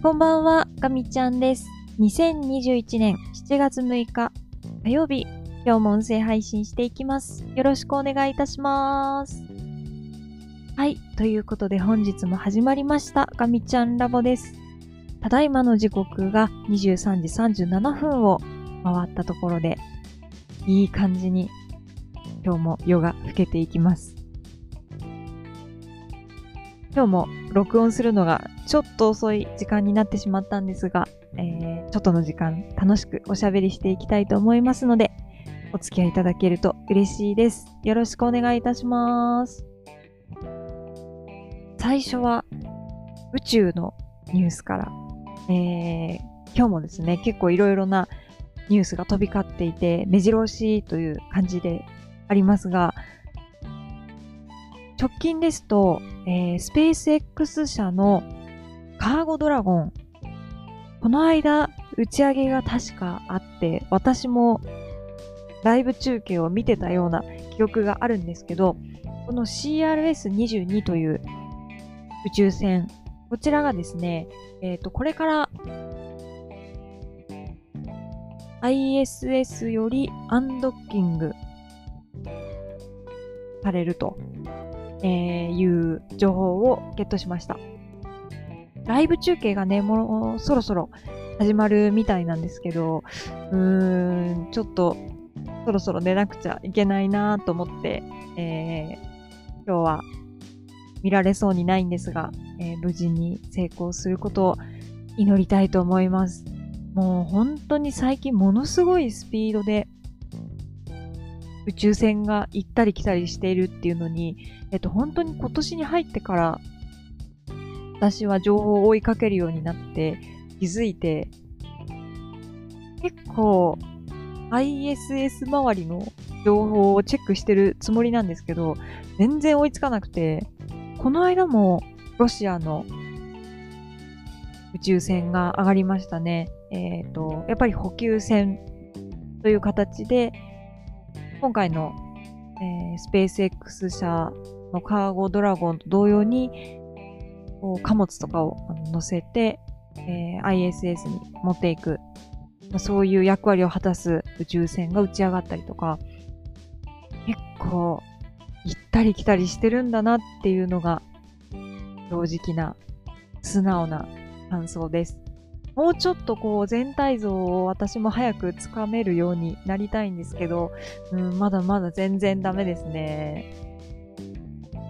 こんばんは、ガミちゃんです。2021年7月6日火曜日、今日も音声配信していきます。よろしくお願いいたします。はい、ということで本日も始まりました、ガミちゃんラボです。ただいまの時刻が23時37分を回ったところで、いい感じに今日も夜が更けていきます。今日も録音するのがちょっと遅い時間になってしまったんですが、えー、ちょっとの時間楽しくおしゃべりしていきたいと思いますので、お付き合いいただけると嬉しいです。よろしくお願いいたします。最初は宇宙のニュースから、えー、今日もですね、結構いろいろなニュースが飛び交っていて、目白押しという感じでありますが、直近ですと、えー、スペース X 社のカーゴドラゴン。この間、打ち上げが確かあって、私もライブ中継を見てたような記憶があるんですけど、この CRS22 という宇宙船、こちらがですね、えっ、ー、と、これから ISS よりアンドッキングされると、えー、いう情報をゲットしました。ライブ中継がね、もうそろそろ始まるみたいなんですけど、うーん、ちょっとそろそろ寝なくちゃいけないなと思って、えー、今日は見られそうにないんですが、えー、無事に成功することを祈りたいと思います。もう本当に最近ものすごいスピードで宇宙船が行ったり来たりしているっていうのに、えっと、本当に今年に入ってから私は情報を追いかけるようになって気づいて結構 ISS 周りの情報をチェックしてるつもりなんですけど全然追いつかなくてこの間もロシアの宇宙船が上がりましたね。えっ、ー、と、やっぱり補給船という形で今回の、えー、スペース X 社のカーゴドラゴンと同様にこう貨物とかを乗せて、えー、ISS に持っていく、まあ、そういう役割を果たす宇宙船が打ち上がったりとか結構行ったり来たりしてるんだなっていうのが正直な素直な感想です。もうちょっとこう全体像を私も早くつかめるようになりたいんですけど、うん、まだまだ全然ダメですね。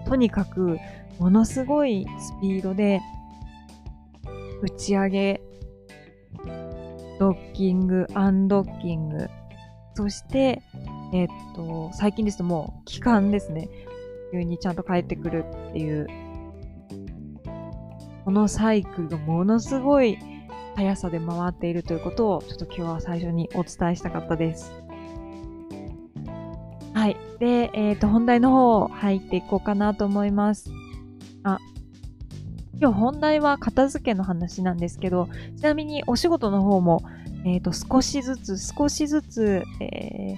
とにかくものすごいスピードで打ち上げ、ドッキング、アンドッキング、そして、えっと、最近ですともう期間ですね。急にちゃんと帰ってくるっていう、このサイクルがものすごい速さで回っているということをちょっと今日は最初にお伝えしたかったです。はい。で、えっ、ー、と、本題の方入っていこうかなと思います。あ、今日本題は片付けの話なんですけど、ちなみにお仕事の方も、えっ、ー、と、少しずつ、少しずつ、えー、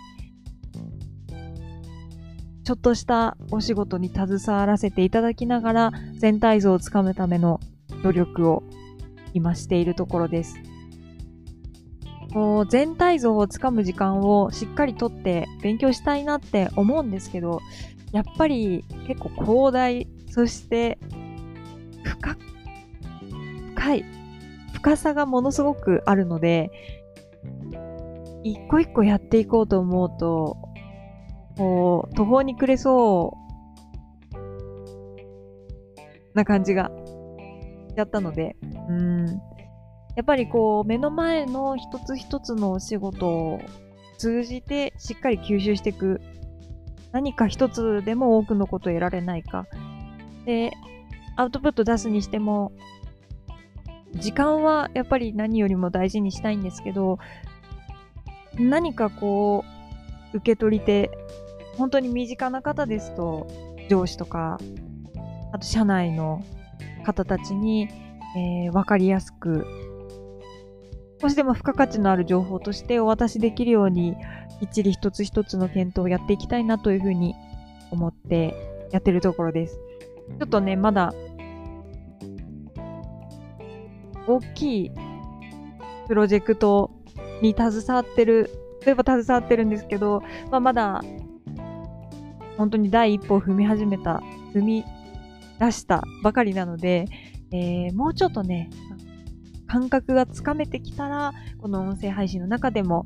ちょっとしたお仕事に携わらせていただきながら、全体像をつかむための努力を今しているところです。こう全体像をつかむ時間をしっかりとって勉強したいなって思うんですけど、やっぱり結構広大、そして深、深い、深さがものすごくあるので、一個一個やっていこうと思うと、こう、途方に暮れそうな感じがちゃったので、うん。やっぱりこう、目の前の一つ一つのお仕事を通じてしっかり吸収していく。何か一つでも多くのことを得られないか。で、アウトプット出すにしても、時間はやっぱり何よりも大事にしたいんですけど、何かこう、受け取り手、本当に身近な方ですと、上司とか、あと社内の方たちに、えー、分かりやすく、少しでも付加価値のある情報としてお渡しできるように、きっちり一つ一つの検討をやっていきたいなというふうに思ってやってるところです。ちょっとね、まだ、大きいプロジェクトに携わってる、例えば携わってるんですけど、まあ、まだ、本当に第一歩を踏み始めた、踏み出したばかりなので、えー、もうちょっとね、感覚がつかめてきたら、この音声配信の中でも、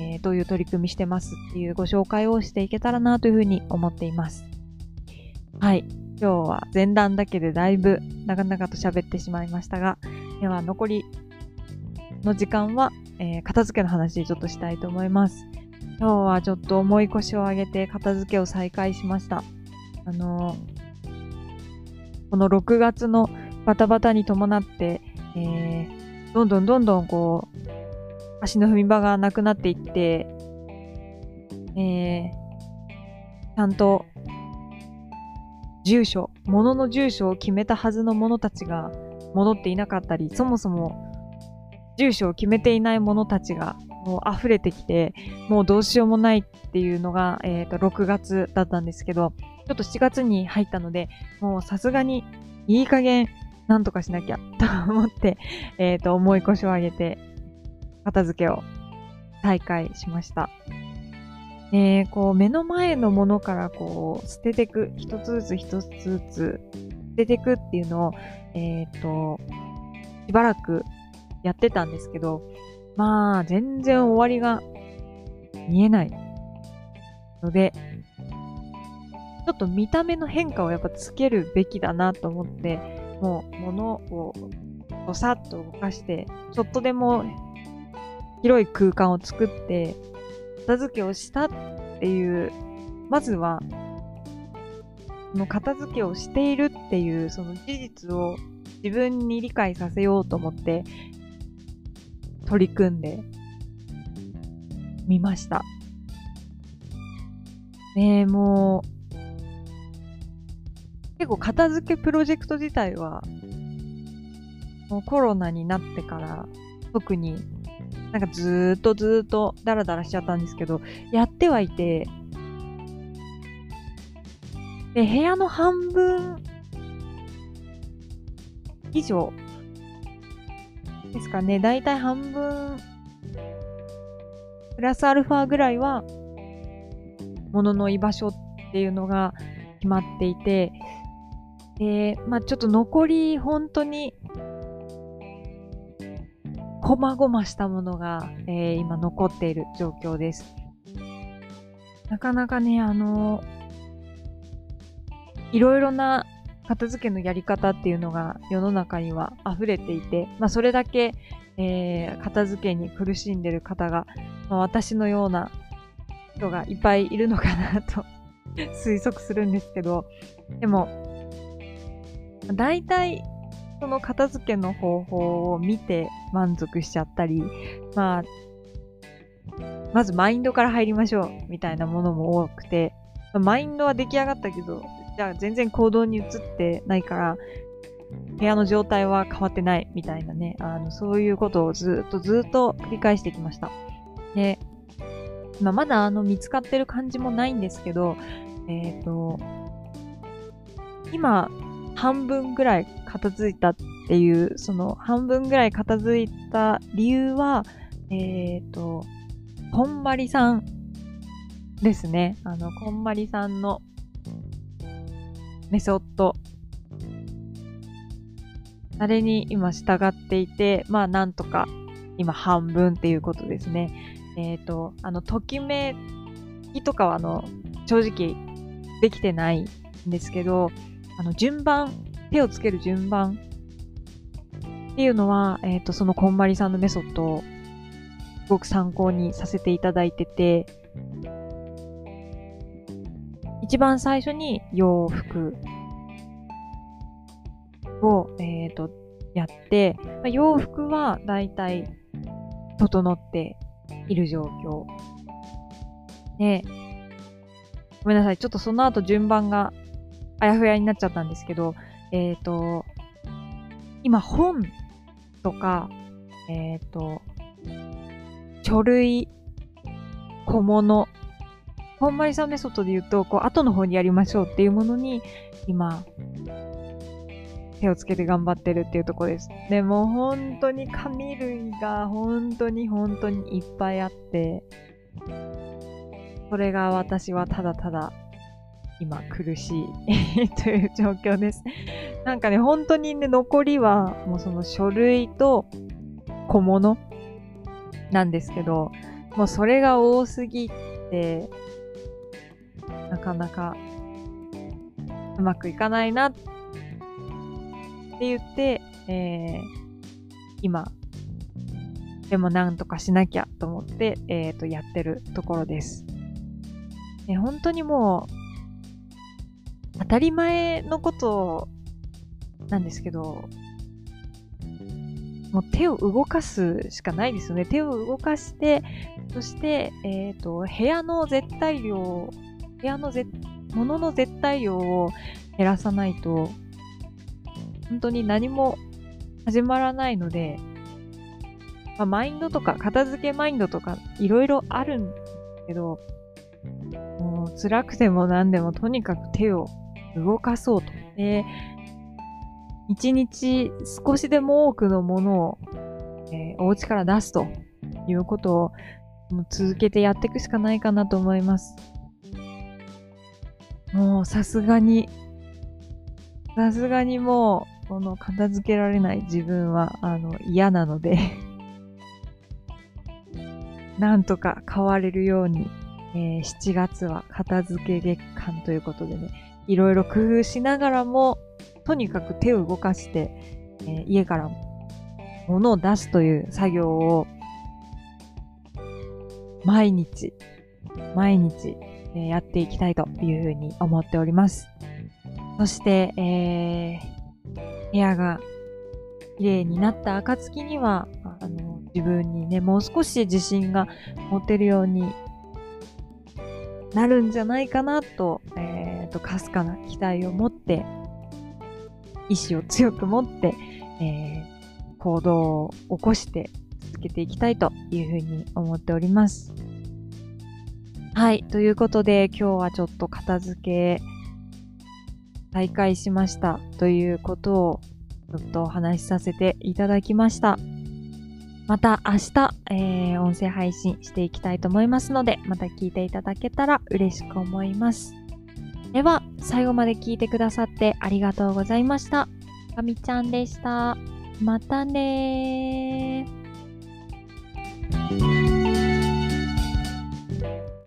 えー、どういう取り組みしてますっていうご紹介をしていけたらなというふうに思っています。はい。今日は前段だけでだいぶ長々と喋ってしまいましたが、では残りの時間は、えー、片付けの話ちょっとしたいと思います。今日はちょっと重い腰を上げて片付けを再開しました。あのー、この6月のバタバタに伴って、えー、どんどんどんどんこう、足の踏み場がなくなっていって、えー、ちゃんと住所、物の住所を決めたはずの者たちが戻っていなかったり、そもそも住所を決めていない者たちがもう溢れてきて、もうどうしようもないっていうのが、えっ、ー、と、6月だったんですけど、ちょっと7月に入ったので、もうさすがにいい加減なんとかしなきゃ と思って、えっ、ー、と、重い腰を上げて、片付けを再開しました。えー、こう、目の前のものからこう、捨てていく、一つずつ一つずつ捨てていくっていうのを、えっ、ー、と、しばらくやってたんですけど、まあ、全然終わりが見えないので、ちょっと見た目の変化をやっぱつけるべきだなと思って、もう物をどさっと動かして、ちょっとでも広い空間を作って、片付けをしたっていう、まずは、その片付けをしているっていうその事実を自分に理解させようと思って取り組んでみました。ねもう、結構片付けプロジェクト自体は、もうコロナになってから特になんかずーっとずーっとダラダラしちゃったんですけど、やってはいて、で、部屋の半分以上ですかね。だいたい半分、プラスアルファぐらいは、物の居場所っていうのが決まっていて、で、まあちょっと残り本当に、こまごましたものが、えー、今残っている状況です。なかなかね、あの、いろいろな片付けのやり方っていうのが世の中には溢れていて、まあ、それだけ、えー、片付けに苦しんでる方が、まあ、私のような人がいっぱいいるのかなと推測するんですけど、でも、大体、その片付けの方法を見て満足しちゃったり、まあ、まずマインドから入りましょうみたいなものも多くて、マインドは出来上がったけど、じゃあ全然行動に移ってないから、部屋の状態は変わってないみたいなね、あの、そういうことをずっとずっと繰り返してきました。で、まあ、まだあの、見つかってる感じもないんですけど、えっ、ー、と、今、半分ぐらい片付いたっていう、その半分ぐらい片付いた理由は、えっ、ー、と、こんまりさんですね。あの、こんまりさんのメソッド。あれに今従っていて、まあなんとか今半分っていうことですね。えっ、ー、と、あの、ときめきとかはあの、正直できてないんですけど、あの、順番、手をつける順番っていうのは、えっ、ー、と、そのこんまりさんのメソッドをすごく参考にさせていただいてて、一番最初に洋服を、えっ、ー、と、やって、まあ、洋服はだいたい整っている状況。で、ごめんなさい。ちょっとその後順番があやふやになっちゃったんですけど、えっ、ー、と、今本とか、えっ、ー、と、書類、小物本んまりさんメソッドで言うと、こう、後の方にやりましょうっていうものに、今、手をつけて頑張ってるっていうとこです。でも本当に紙類が本当に本当にいっぱいあって、それが私はただただ今苦しい という状況です。なんかね、本当にね、残りはもうその書類と小物なんですけど、もうそれが多すぎて、なかなかうまくいかないなって言って、えー、今、でもなんとかしなきゃと思って、えっ、ー、と、やってるところです。え本当にもう、当たり前のことなんですけど、もう手を動かすしかないですよね。手を動かして、そして、えっ、ー、と、部屋の絶対量、部屋のぜ、物の絶対量を減らさないと、本当に何も始まらないので、まあ、マインドとか、片付けマインドとか、いろいろあるんですけど、もう辛くても何でもとにかく手を動かそうと。で、一日少しでも多くのものを、えー、お家から出すということをもう続けてやっていくしかないかなと思います。もうさすがに、さすがにもう、この片付けられない自分は、あの、嫌なので なんとか変われるように、えー、7月は片付け月間ということでね、いろいろ工夫しながらも、とにかく手を動かして、えー、家から物を出すという作業を毎日、毎日、えー、やっていきたいというふうに思っております。そして、えー、部屋が綺麗になった暁には、あの、自分にね、もう少し自信が持てるようになるんじゃないかなと、えっ、ー、と、かすかな期待を持って意志を強く持って、えー、行動を起こして続けていきたいというふうに思っております。はい。ということで、今日はちょっと片付け再開しましたということをちょっとお話しさせていただきました。また明日、音声配信していきたいと思いますので、また聞いていただけたら嬉しく思います。では、最後まで聞いてくださってありがとうございました。かみちゃんでした。またねー。